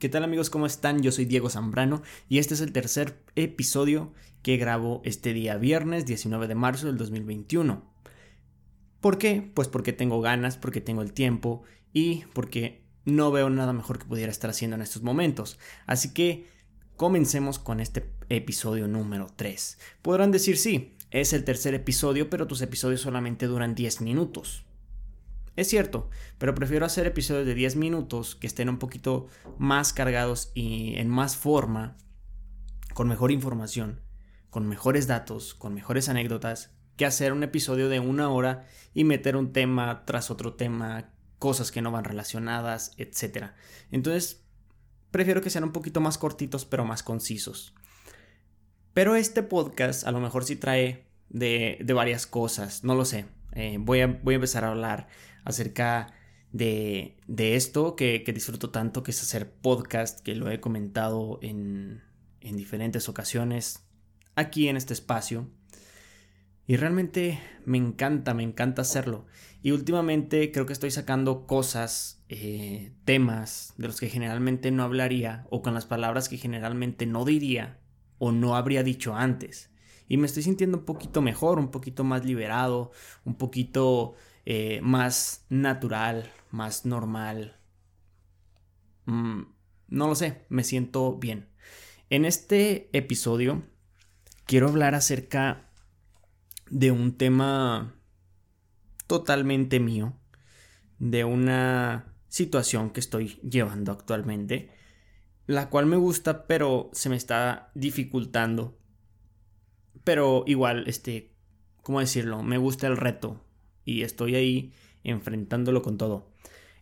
¿Qué tal amigos? ¿Cómo están? Yo soy Diego Zambrano y este es el tercer episodio que grabo este día viernes 19 de marzo del 2021. ¿Por qué? Pues porque tengo ganas, porque tengo el tiempo y porque no veo nada mejor que pudiera estar haciendo en estos momentos. Así que comencemos con este episodio número 3. Podrán decir sí, es el tercer episodio, pero tus episodios solamente duran 10 minutos. Es cierto, pero prefiero hacer episodios de 10 minutos que estén un poquito más cargados y en más forma, con mejor información, con mejores datos, con mejores anécdotas, que hacer un episodio de una hora y meter un tema tras otro tema, cosas que no van relacionadas, etc. Entonces, prefiero que sean un poquito más cortitos pero más concisos. Pero este podcast a lo mejor sí trae de, varias cosas, no lo sé. Eh, voy, a, voy a empezar a hablar acerca de, de esto que, que, disfruto tanto, que es hacer podcast, que lo he comentado en, en diferentes ocasiones aquí en este espacio. Y realmente me encanta, me encanta hacerlo. Y últimamente creo que estoy sacando cosas, eh, temas de los que generalmente no hablaría o con las palabras que generalmente no diría o no habría dicho antes. Y me estoy sintiendo un poquito mejor, un poquito más liberado, un poquito eh, más natural, más normal. Mm, no lo sé, me siento bien. En este episodio quiero hablar acerca de un tema totalmente mío, de una situación que estoy llevando actualmente, la cual me gusta pero se me está dificultando. Pero igual, este, ¿cómo decirlo? Me gusta el reto, y estoy ahí enfrentándolo con todo.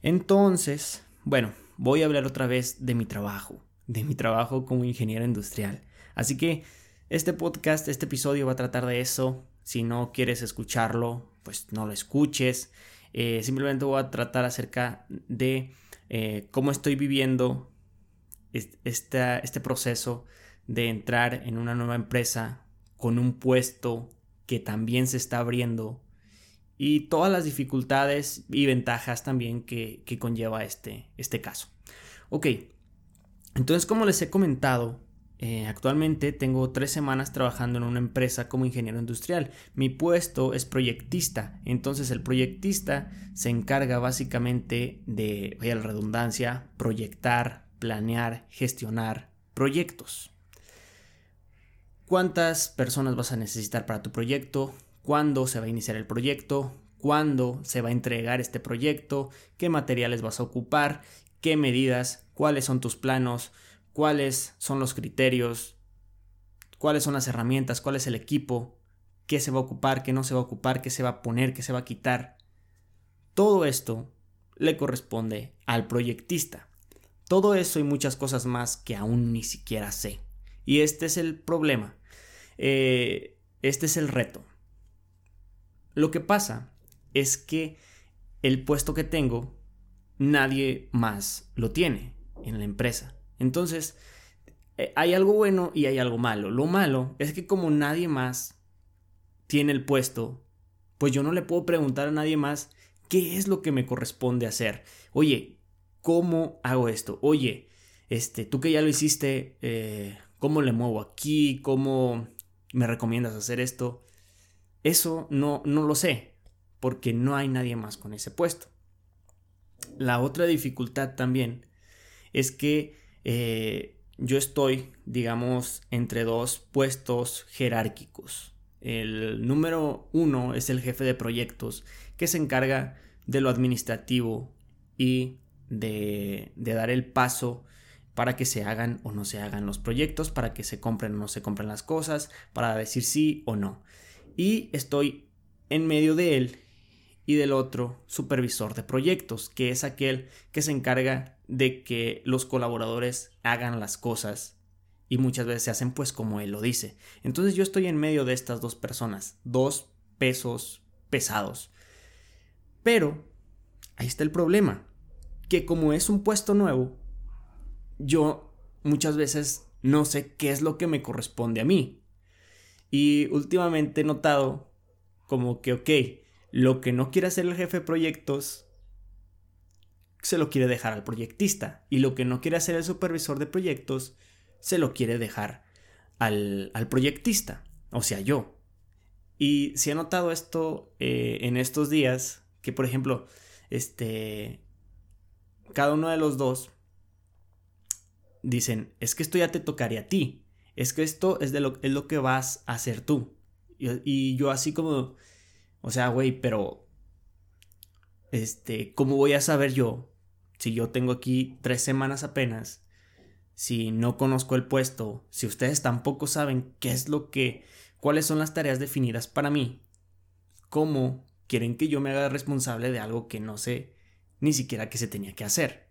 Entonces, bueno, voy a hablar otra vez de mi trabajo, de mi trabajo como ingeniero industrial. Así que este podcast, este episodio va a tratar de eso. Si no quieres escucharlo, pues no lo escuches. Eh, simplemente voy a tratar acerca de eh, cómo estoy viviendo este, este proceso de entrar en una nueva empresa con un puesto que también se está abriendo y todas las dificultades y ventajas también que, conlleva este, este caso. Ok, entonces como les he comentado, eh, actualmente tengo tres semanas trabajando en una empresa como ingeniero industrial. Mi puesto es proyectista, entonces el proyectista se encarga básicamente de, vaya la redundancia, proyectar, planear, gestionar proyectos. ¿Cuántas personas vas a necesitar para tu proyecto? Cuándo se va a iniciar el proyecto, cuándo se va a entregar este proyecto, qué materiales vas a ocupar, qué medidas, cuáles son tus planos, cuáles son los criterios, cuáles son las herramientas, cuál es el equipo, qué se va a ocupar, qué no se va a ocupar, qué se va a poner, qué se va a quitar. Todo esto le corresponde al proyectista. Todo eso y muchas cosas más que aún ni siquiera sé. Y este es el problema. Eh, este es el reto. Lo que pasa es que el puesto que tengo, nadie más lo tiene en la empresa. Entonces, eh, hay algo bueno y hay algo malo. Lo malo es que como nadie más tiene el puesto, pues yo no le puedo preguntar a nadie más qué es lo que me corresponde hacer. Oye, ¿cómo hago esto? Oye, este, tú que ya lo hiciste, eh, ¿cómo le muevo aquí? ¿Cómo me recomiendas hacer esto? Eso no, no lo sé, porque no hay nadie más con ese puesto. La otra dificultad también es que eh, yo estoy, digamos, entre dos puestos jerárquicos. El número uno es el jefe de proyectos, que se encarga de lo administrativo y de, de, dar el paso para que se hagan o no se hagan los proyectos, para que se compren o no se compren las cosas, para decir sí o no y estoy en medio de él y del otro supervisor de proyectos, que es aquel que se encarga de que los colaboradores hagan las cosas y muchas veces se hacen pues como él lo dice. Entonces yo estoy en medio de estas dos personas, dos pesos pesados. Pero ahí está el problema, que como es un puesto nuevo, yo muchas veces no sé qué es lo que me corresponde a mí. Y últimamente he notado como que, ok, lo que no quiere hacer el jefe de proyectos, se lo quiere dejar al proyectista y lo que no quiere hacer el supervisor de proyectos se lo quiere dejar al, proyectista, o sea, yo. Y si he notado esto eh, en estos días, que por ejemplo, este, cada uno de los dos dicen, es que esto ya te tocaría a ti, es que esto es, de lo, es lo que vas a hacer tú. Y, yo así como, o sea, güey, pero, este, ¿cómo voy a saber yo si yo tengo aquí tres semanas apenas? Si no conozco el puesto, si ustedes tampoco saben qué es lo que, cuáles son las tareas definidas para mí, ¿cómo quieren que yo me haga responsable de algo que no sé ni siquiera que se tenía que hacer?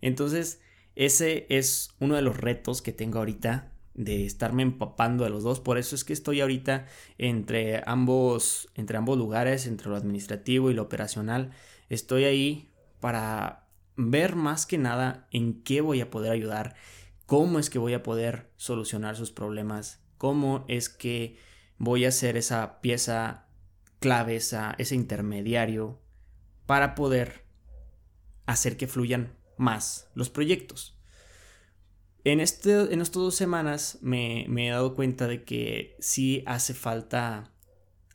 Entonces, ese es uno de los retos que tengo ahorita de estarme empapando de los dos. Por eso es que estoy ahorita entre ambos, entre ambos lugares, entre lo administrativo y lo operacional. Estoy ahí para ver más que nada en qué voy a poder ayudar, cómo es que voy a poder solucionar sus problemas, cómo es que voy a ser esa pieza clave, ese intermediario para poder hacer que fluyan más los proyectos. En, estas dos semanas me, he dado cuenta de que sí hace falta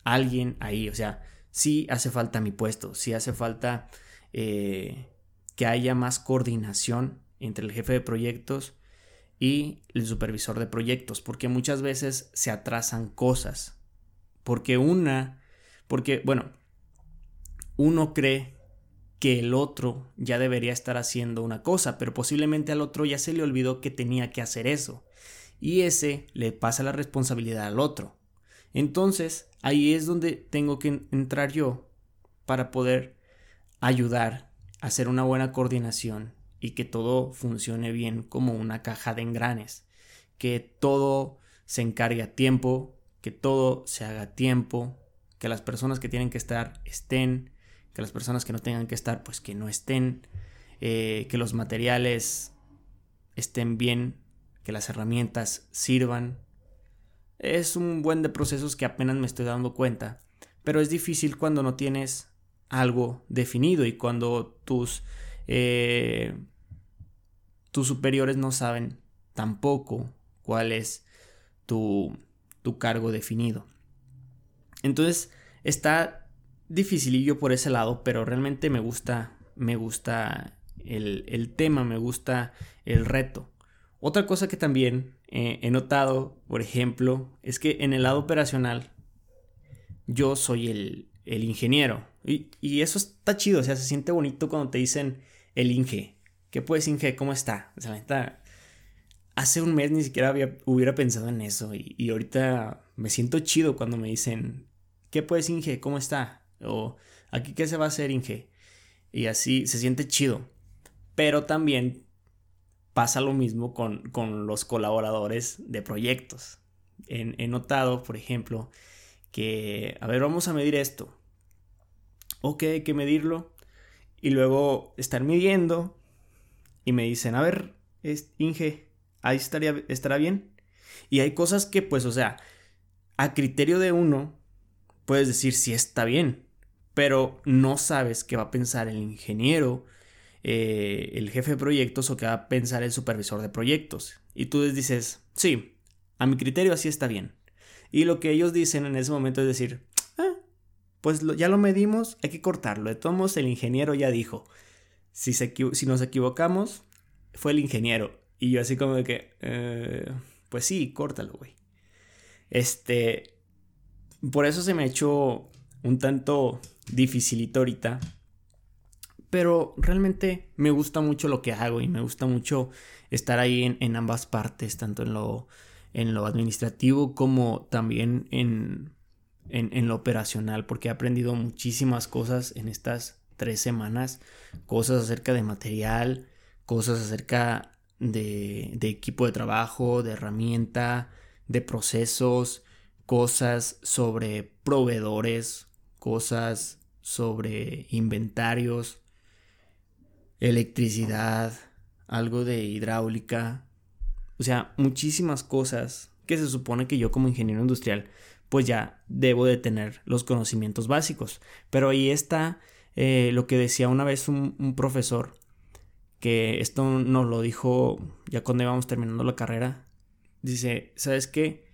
alguien ahí, o sea, sí hace falta mi puesto, sí hace falta eh, que haya más coordinación entre el jefe de proyectos y el supervisor de proyectos, porque muchas veces se atrasan cosas, porque una, porque bueno, uno cree que el otro ya debería estar haciendo una cosa, pero posiblemente al otro ya se le olvidó que tenía que hacer eso. Y ese le pasa la responsabilidad al otro. Entonces, ahí es donde tengo que entrar yo para poder ayudar a hacer una buena coordinación y que todo funcione bien como una caja de engranes. Que todo se encargue a tiempo, que todo se haga a tiempo, que las personas que tienen que estar estén, que las personas que no tengan que estar, pues que no estén, eh, que los materiales estén bien, que las herramientas sirvan. Es un buen de procesos que apenas me estoy dando cuenta, pero es difícil cuando no tienes algo definido y cuando tus, eh, tus superiores no saben tampoco cuál es tu, tu cargo definido. Entonces está dificilillo por ese lado, pero realmente me gusta, me gusta el, tema, me gusta el reto. Otra cosa que también eh, he notado, por ejemplo, es que en el lado operacional yo soy el, el ingeniero. Y, y, eso está chido, o sea, se siente bonito cuando te dicen el Inge. ¿Qué puedes, Inge? ¿Cómo está? O sea, hace un mes ni siquiera hubiera pensado en eso. Y, y ahorita me siento chido cuando me dicen, ¿qué puedes, Inge? ¿Cómo está? O aquí qué se va a hacer, Inge. Y así se siente chido. Pero también pasa lo mismo con, los colaboradores de proyectos. he notado, por ejemplo, que, a ver, vamos a medir esto. Ok, hay que medirlo. Y luego estar midiendo y me dicen, a ver, Inge, ahí estaría, estará bien. Y hay cosas que, pues, o sea, a criterio de uno, puedes decir si está bien pero no sabes qué va a pensar el ingeniero, eh, el jefe de proyectos o qué va a pensar el supervisor de proyectos. Y tú les dices, sí, a mi criterio así está bien. Y lo que ellos dicen en ese momento es decir, ah, pues ya lo medimos, hay que cortarlo. De todos el ingeniero ya dijo, si, si nos equivocamos, fue el ingeniero. Y yo así como de que, eh, pues sí, córtalo, güey. Este, por eso se me echó un tanto dificilito ahorita. Pero realmente me gusta mucho lo que hago y me gusta mucho estar ahí en, ambas partes, tanto en lo, en lo administrativo como también en, en, lo operacional, porque he aprendido muchísimas cosas en estas tres semanas, cosas acerca de material, cosas acerca de, de equipo de trabajo, de herramienta, de procesos, cosas sobre proveedores, cosas sobre inventarios, electricidad, algo de hidráulica, o sea, muchísimas cosas que se supone que yo como ingeniero industrial pues ya debo de tener los conocimientos básicos. Pero ahí está eh, lo que decía una vez un, profesor, que esto nos lo dijo ya cuando íbamos terminando la carrera. Dice, ¿sabes qué?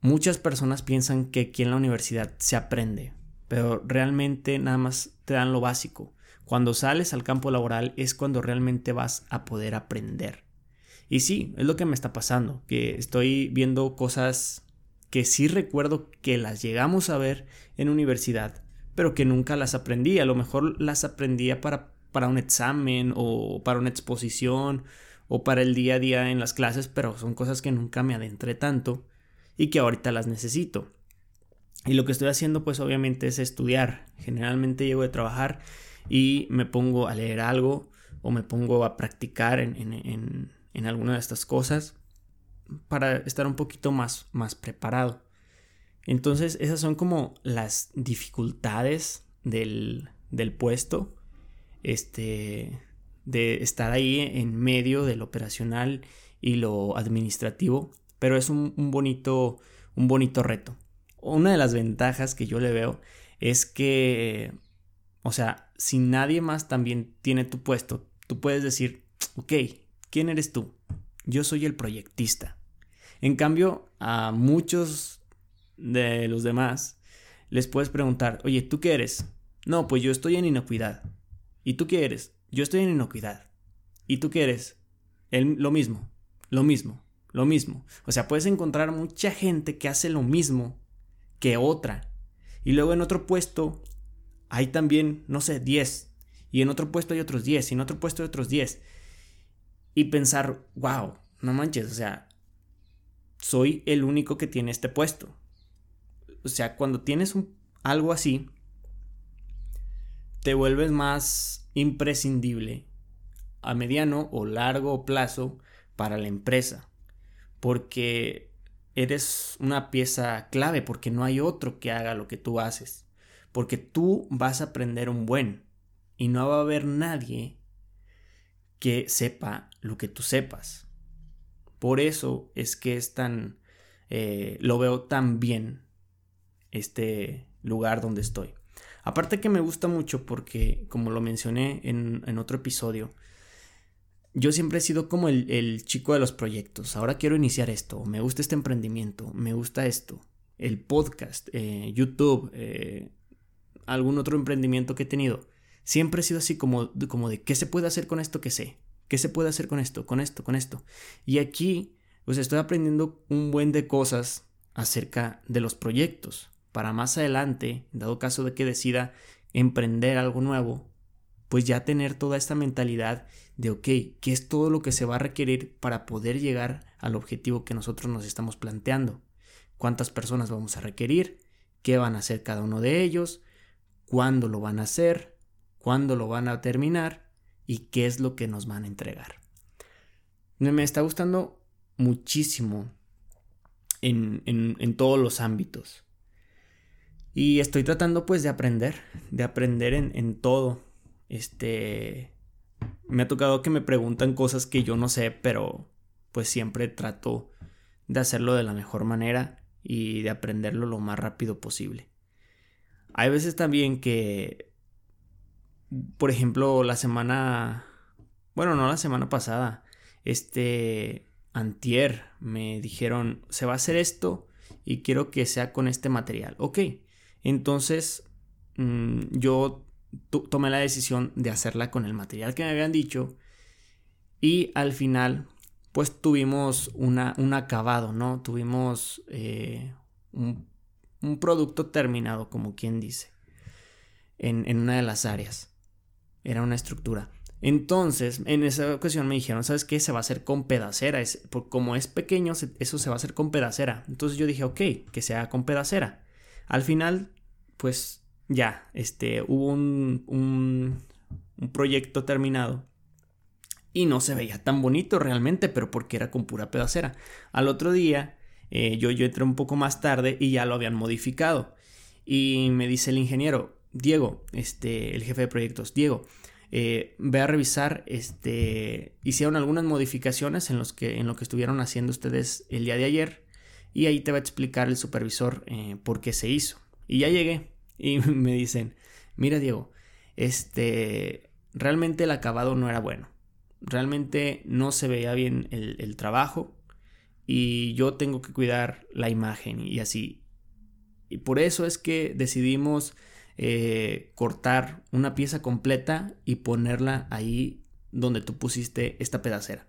Muchas personas piensan que aquí en la universidad se aprende, pero realmente nada más te dan lo básico. Cuando sales al campo laboral es cuando realmente vas a poder aprender. Y sí, es lo que me está pasando, que estoy viendo cosas que sí recuerdo que las llegamos a ver en universidad, pero que nunca las aprendí. A lo mejor las aprendía para, para un examen o para una exposición o para el día a día en las clases, pero son cosas que nunca me adentré tanto y que ahorita las necesito. Y lo que estoy haciendo pues obviamente es estudiar. Generalmente llego de trabajar y me pongo a leer algo o me pongo a practicar en, en, en, alguna de estas cosas para estar un poquito más, más preparado. Entonces esas son como las dificultades del, del puesto. Este, de estar ahí en medio del operacional y lo administrativo, pero es un, un, bonito, un bonito reto. Una de las ventajas que yo le veo es que, o sea, si nadie más también tiene tu puesto, tú puedes decir, ok, ¿quién eres tú? Yo soy el proyectista. En cambio, a muchos de los demás les puedes preguntar, oye, ¿tú qué eres? No, pues yo estoy en inocuidad. ¿Y tú qué eres? Yo estoy en inocuidad. ¿Y tú qué eres? lo mismo, lo mismo, lo mismo. O sea, puedes encontrar mucha gente que hace lo mismo que otra. Y luego en otro puesto hay también, no sé, 10. Y en otro puesto hay otros 10. Y en otro puesto hay otros 10. Y pensar, wow, no manches, o sea, soy el único que tiene este puesto. O sea, cuando tienes un, algo así, te vuelves más imprescindible a mediano o largo plazo para la empresa. Porque eres una pieza clave porque no hay otro que haga lo que tú haces. Porque tú vas a aprender un buen y no va a haber nadie que sepa lo que tú sepas. Por eso es que es tan... Eh, lo veo tan bien este lugar donde estoy. Aparte que me gusta mucho porque, como lo mencioné en, en otro episodio, yo siempre he sido como el, chico de los proyectos. Ahora quiero iniciar esto. Me gusta este emprendimiento. Me gusta esto. El podcast, eh, YouTube, eh, algún otro emprendimiento que he tenido. Siempre he sido así como, como de qué se puede hacer con esto que sé. ¿Qué se puede hacer con esto, con esto, con esto? Y aquí, pues estoy aprendiendo un buen de cosas acerca de los proyectos. Para más adelante, dado caso de que decida emprender algo nuevo, pues ya tener toda esta mentalidad de, ok, ¿qué es todo lo que se va a requerir para poder llegar al objetivo que nosotros nos estamos planteando? ¿Cuántas personas vamos a requerir? ¿Qué van a hacer cada uno de ellos? ¿Cuándo lo van a hacer? ¿Cuándo lo van a terminar? ¿Y qué es lo que nos van a entregar? Me está gustando muchísimo en, en todos los ámbitos. Y estoy tratando pues de aprender, de aprender en, en todo, este, me ha tocado que me preguntan cosas que yo no sé, pero pues siempre trato de hacerlo de la mejor manera y de aprenderlo lo más rápido posible. Hay veces también que, por ejemplo, la semana, bueno, no la semana pasada, este, antier, me dijeron, se va a hacer esto y quiero que sea con este material. Ok, entonces mm, yo tomé la decisión de hacerla con el material que me habían dicho y al final pues tuvimos una, un acabado, ¿no? Tuvimos eh, un, producto terminado, como quien dice, en, en, una de las áreas. Era una estructura. Entonces, en esa ocasión me dijeron, ¿sabes qué? Se va a hacer con pedacera. Es, como es pequeño, eso se va a hacer con pedacera. Entonces yo dije, ok, que sea con pedacera. Al final, pues ya, este, hubo un, un, proyecto terminado y no se veía tan bonito realmente, pero porque era con pura pedacera. Al otro día, eh, yo, yo entré un poco más tarde y ya lo habían modificado. Y me dice el ingeniero, Diego, este, el jefe de proyectos, Diego, eh, ve a revisar, este, hicieron algunas modificaciones en, los que, en lo que estuvieron haciendo ustedes el día de ayer y ahí te va a explicar el supervisor eh, por qué se hizo. Y ya llegué, y me dicen, mira Diego, este, realmente el acabado no era bueno. Realmente no se veía bien el, trabajo y yo tengo que cuidar la imagen y así. Y por eso es que decidimos eh, cortar una pieza completa y ponerla ahí donde tú pusiste esta pedacera.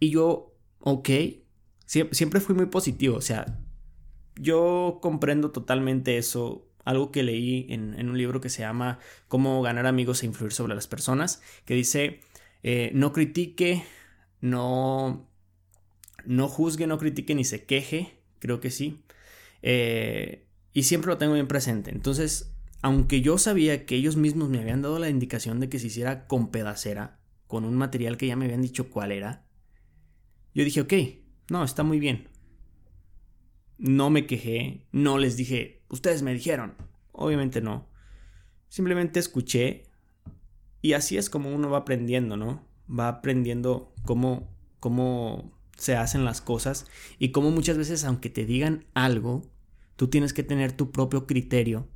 Y yo, ok, siempre, fui muy positivo, o sea, yo comprendo totalmente eso algo que leí en, un libro que se llama Cómo ganar amigos e influir sobre las personas, que dice, eh, no critique, no, no juzgue, no critique ni se queje, creo que sí. Eh, y siempre lo tengo bien presente. Entonces, aunque yo sabía que ellos mismos me habían dado la indicación de que se hiciera con pedacera, con un material que ya me habían dicho cuál era, yo dije, ok, no, está muy bien. No me quejé, no les dije, ustedes me dijeron. Obviamente no. Simplemente escuché y así es como uno va aprendiendo, ¿no? Va aprendiendo cómo, cómo se hacen las cosas y cómo muchas veces, aunque te digan algo, tú tienes que tener tu propio criterio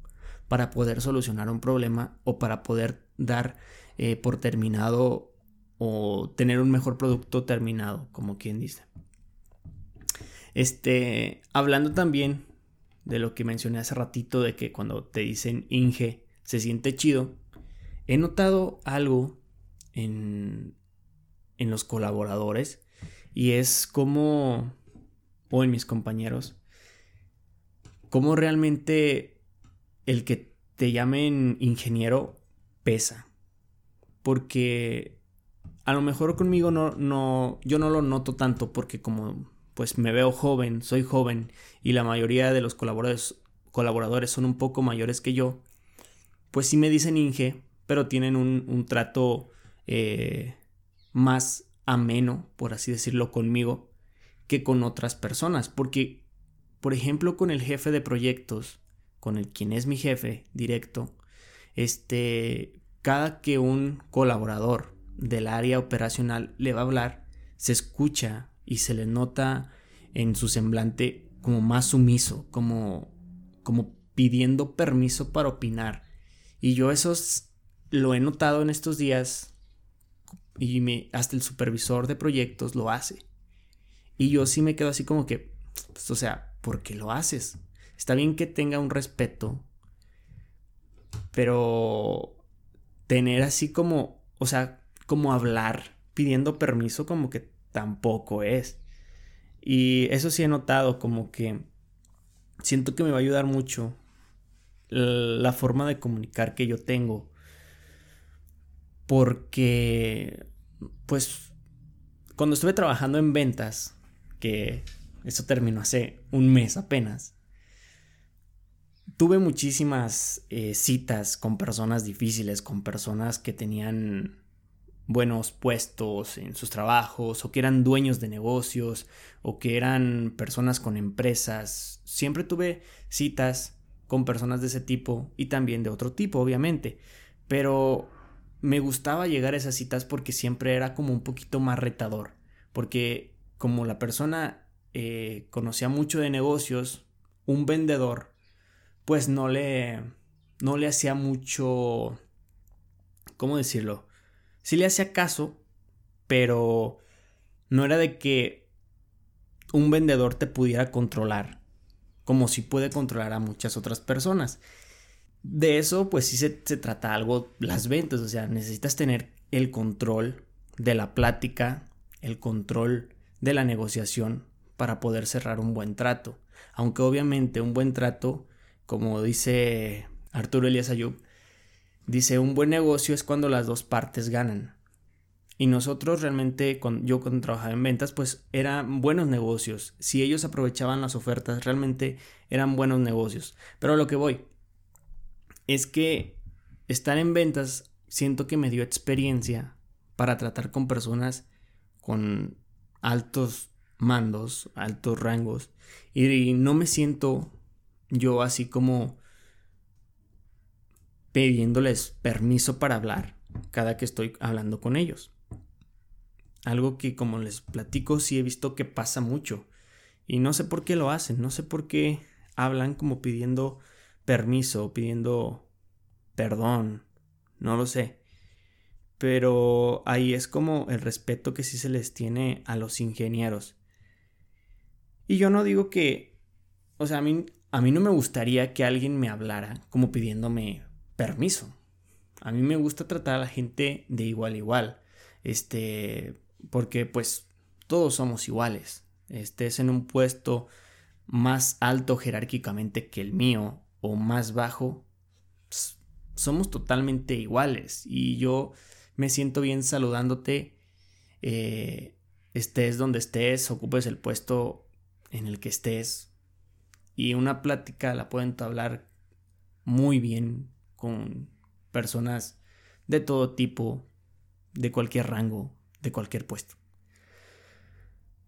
para poder solucionar un problema o para poder dar eh, por terminado o tener un mejor producto terminado, como quien dice. Este, hablando también de lo que mencioné hace ratito, de que cuando te dicen Inge se siente chido, he notado algo en, en los colaboradores y es como, o en mis compañeros, como realmente el que te llamen ingeniero pesa. Porque a lo mejor conmigo no, no, yo no lo noto tanto porque como pues me veo joven, soy joven y la mayoría de los colaboradores, colaboradores son un poco mayores que yo, pues sí me dicen Inge, pero tienen un, trato eh, más ameno, por así decirlo, conmigo que con otras personas. Porque, por ejemplo, con el jefe de proyectos, con el quien es mi jefe directo, este, cada que un colaborador del área operacional le va a hablar, se escucha y se le nota en su semblante como más sumiso, como, como pidiendo permiso para opinar. Y yo eso lo he notado en estos días y hasta el supervisor de proyectos lo hace. Y yo sí me quedo así como que, pues, o sea, ¿por qué lo haces? Está bien que tenga un respeto, pero tener así como, o sea, como hablar pidiendo permiso como que tampoco es. Y eso sí he notado como que siento que me va a ayudar mucho la forma de comunicar que yo tengo. Porque, pues, cuando estuve trabajando en ventas, que eso terminó hace un mes apenas, tuve muchísimas eh, citas con personas difíciles, con personas que tenían buenos puestos en sus trabajos o que eran dueños de negocios o que eran personas con empresas. Siempre tuve citas con personas de ese tipo y también de otro tipo, obviamente. Pero me gustaba llegar a esas citas porque siempre era como un poquito más retador. Porque como la persona eh, conocía mucho de negocios, un vendedor, pues no le, no le hacía mucho, ¿cómo decirlo? Sí le hacía caso, pero no era de que un vendedor te pudiera controlar, como si puede controlar a muchas otras personas. De eso, pues sí se, trata algo las ventas, o sea, necesitas tener el control de la plática, el control de la negociación para poder cerrar un buen trato. Aunque obviamente un buen trato, como dice Arturo Elias Ayub, Dice, un buen negocio es cuando las dos partes ganan. Y nosotros realmente, yo cuando trabajaba en ventas, pues eran buenos negocios. Si ellos aprovechaban las ofertas, realmente eran buenos negocios. Pero a lo que voy es que estar en ventas siento que me dio experiencia para tratar con personas con altos mandos, altos rangos. Y no me siento yo así como pidiéndoles permiso para hablar cada que estoy hablando con ellos. Algo que como les platico sí he visto que pasa mucho. Y no sé por qué lo hacen, no sé por qué hablan como pidiendo permiso, pidiendo perdón no lo sé. Pero ahí es como el respeto que sí se les tiene a los ingenieros. Y yo no digo que, o sea, a mí, a mí no me gustaría que alguien me hablara como pidiéndome permiso. A mí me gusta tratar a la gente de igual a igual. Este, porque pues todos somos iguales. Estés en un puesto más alto jerárquicamente que el mío o más bajo, somos totalmente iguales. Y yo me siento bien saludándote, eh, estés donde estés, ocupes el puesto en el que estés. Y una plática la pueden hablar muy bien con personas de todo tipo, de cualquier rango, de cualquier puesto.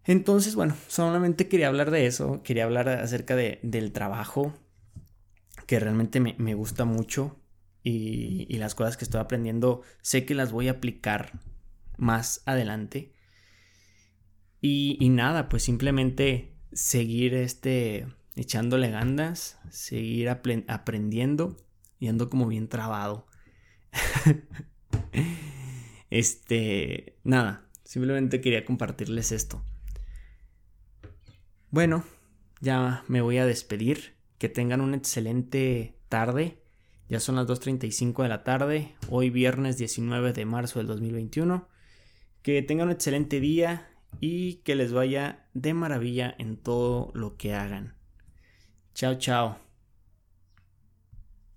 Entonces, bueno, solamente quería hablar de eso, quería hablar acerca de, del trabajo, que realmente me, gusta mucho y, las cosas que estoy aprendiendo sé que las voy a aplicar más adelante. Y, y nada, pues simplemente seguir este, echándole ganas, seguir aprendiendo y como bien trabado. este, nada, simplemente quería compartirles esto. Bueno, ya me voy a despedir. Que tengan una excelente tarde. Ya son las 2.35 de la tarde, hoy viernes 19 de marzo del 2021. Que tengan un excelente día y que les vaya de maravilla en todo lo que hagan. Chao, chao.